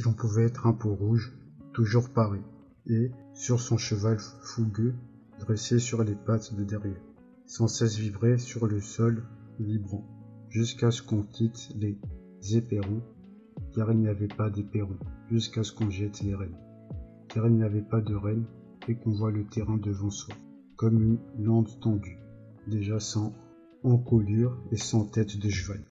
si l'on pouvait être un peau rouge, toujours paré, et, sur son cheval fougueux, dressé sur les pattes de derrière, sans cesse vibrer sur le sol vibrant, jusqu'à ce qu'on quitte les éperons, car il n'y avait pas d'éperons, jusqu'à ce qu'on jette les rênes, car il n'y avait pas de rênes, et qu'on voit le terrain devant soi, comme une lande tendue, déjà sans encolure et sans tête de cheval.